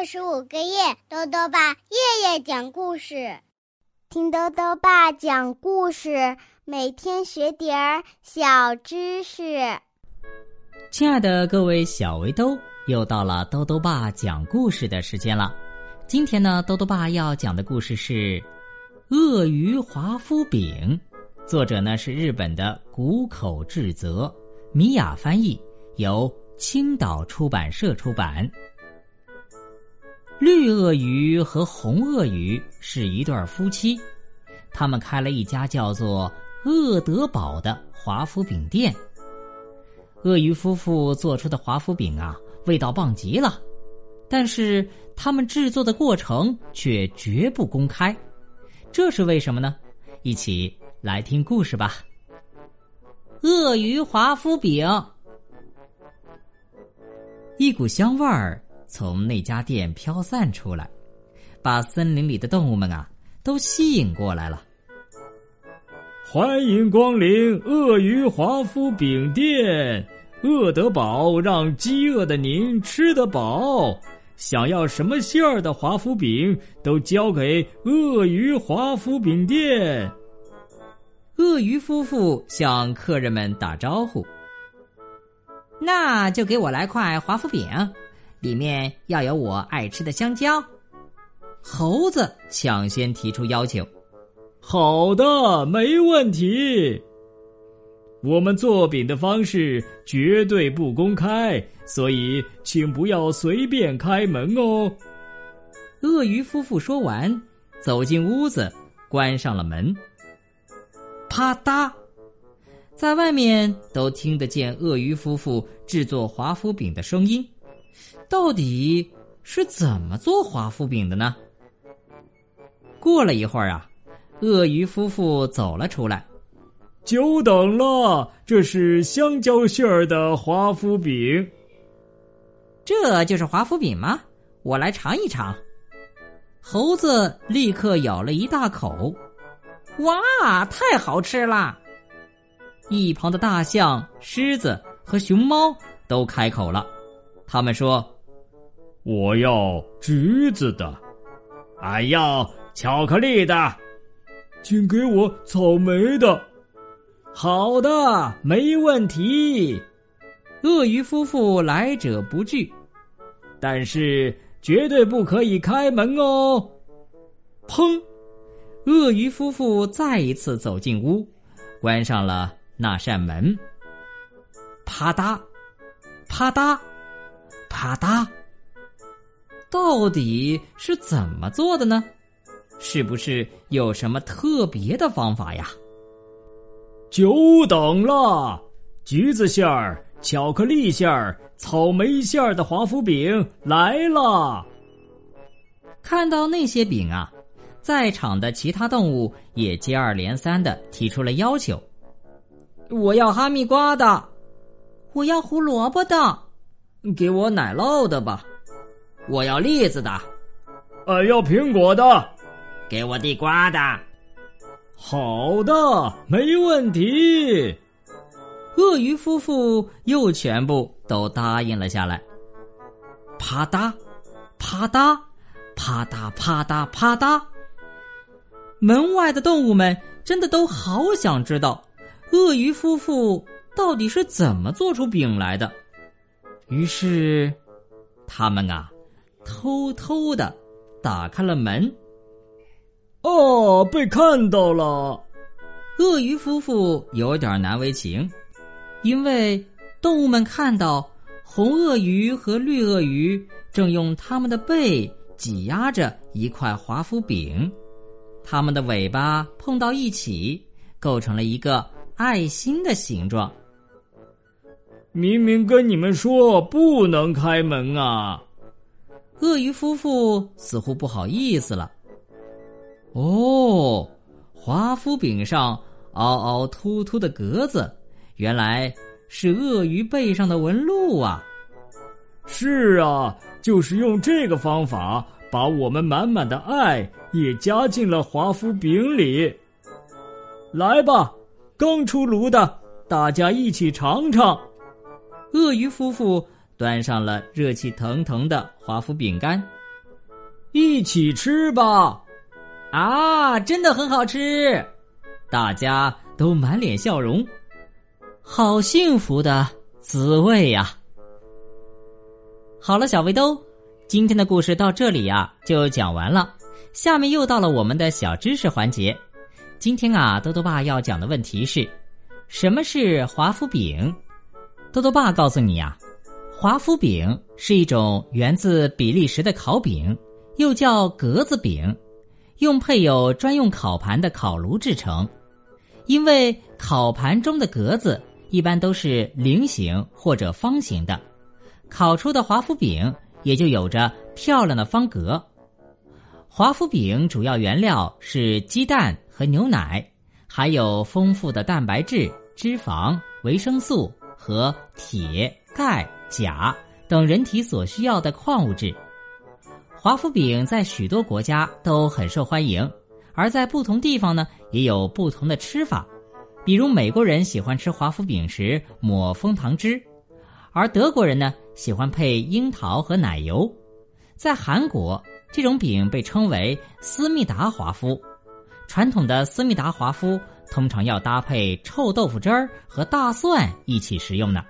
二十五个月，豆豆爸夜夜讲故事，听豆豆爸讲故事，每天学点儿小知识。亲爱的各位小围兜，又到了豆豆爸讲故事的时间了。今天呢，豆豆爸要讲的故事是《鳄鱼华夫饼》，作者呢是日本的谷口智则，米雅翻译，由青岛出版社出版。绿鳄鱼和红鳄鱼是一对夫妻，他们开了一家叫做“鳄德堡”的华夫饼店。鳄鱼夫妇做出的华夫饼啊，味道棒极了，但是他们制作的过程却绝不公开，这是为什么呢？一起来听故事吧。鳄鱼华夫饼，一股香味儿。从那家店飘散出来，把森林里的动物们啊都吸引过来了。欢迎光临鳄鱼华夫饼店，饿得饱，让饥饿的您吃得饱。想要什么馅儿的华夫饼，都交给鳄鱼华夫饼店。鳄鱼夫妇向客人们打招呼：“那就给我来块华夫饼。”里面要有我爱吃的香蕉。猴子抢先提出要求：“好的，没问题。我们做饼的方式绝对不公开，所以请不要随便开门哦。”鳄鱼夫妇说完，走进屋子，关上了门。啪嗒，在外面都听得见鳄鱼夫妇制作华夫饼的声音。到底是怎么做华夫饼的呢？过了一会儿啊，鳄鱼夫妇走了出来。久等了，这是香蕉馅儿的华夫饼。这就是华夫饼吗？我来尝一尝。猴子立刻咬了一大口，哇，太好吃了！一旁的大象、狮子和熊猫都开口了，他们说。我要橘子的，俺要巧克力的，请给我草莓的。好的，没问题。鳄鱼夫妇来者不拒，但是绝对不可以开门哦。砰！鳄鱼夫妇再一次走进屋，关上了那扇门。啪嗒，啪嗒，啪嗒。到底是怎么做的呢？是不是有什么特别的方法呀？久等了，橘子馅儿、巧克力馅儿、草莓馅儿的华夫饼来了。看到那些饼啊，在场的其他动物也接二连三的提出了要求：我要哈密瓜的，我要胡萝卜的，给我奶酪的吧。我要栗子的，俺要苹果的，给我地瓜的。好的，没问题。鳄鱼夫妇又全部都答应了下来。啪嗒，啪嗒，啪嗒啪嗒啪嗒。门外的动物们真的都好想知道，鳄鱼夫妇到底是怎么做出饼来的。于是，他们啊。偷偷的打开了门。哦，被看到了！鳄鱼夫妇有点难为情，因为动物们看到红鳄鱼和绿鳄鱼正用它们的背挤压着一块华夫饼，它们的尾巴碰到一起，构成了一个爱心的形状。明明跟你们说不能开门啊！鳄鱼夫妇似乎不好意思了。哦，华夫饼上凹凹凸凸的格子，原来是鳄鱼背上的纹路啊！是啊，就是用这个方法，把我们满满的爱也加进了华夫饼里。来吧，刚出炉的，大家一起尝尝。鳄鱼夫妇。端上了热气腾腾的华夫饼干，一起吃吧！啊，真的很好吃，大家都满脸笑容，好幸福的滋味呀！好了，小围兜，今天的故事到这里呀就讲完了。下面又到了我们的小知识环节。今天啊，豆豆爸要讲的问题是：什么是华夫饼？豆豆爸告诉你呀，华夫饼是一种源自比利时的烤饼，又叫格子饼，用配有专用烤盘的烤炉制成。因为烤盘中的格子一般都是菱形或者方形的，烤出的华夫饼也就有着漂亮的方格。华夫饼主要原料是鸡蛋和牛奶，还有丰富的蛋白质、脂肪、维生素和铁、钙、钾等人体所需要的矿物质。华夫饼在许多国家都很受欢迎，而在不同地方呢也有不同的吃法。比如美国人喜欢吃华夫饼时抹枫糖汁，而德国人呢喜欢配樱桃和奶油。在韩国。这种饼被称为思密达华夫，传统的思密达华夫通常要搭配臭豆腐汁儿和大蒜一起食用呢。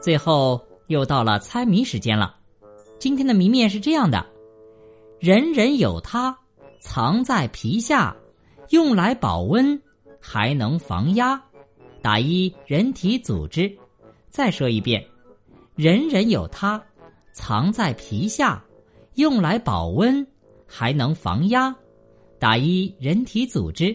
最后又到了猜谜时间了，今天的谜面是这样的：人人有它，藏在皮下，用来保温，还能防压，打一人体组织。再说一遍，人人有它，藏在皮下。用来保温，还能防压，打一人体组织，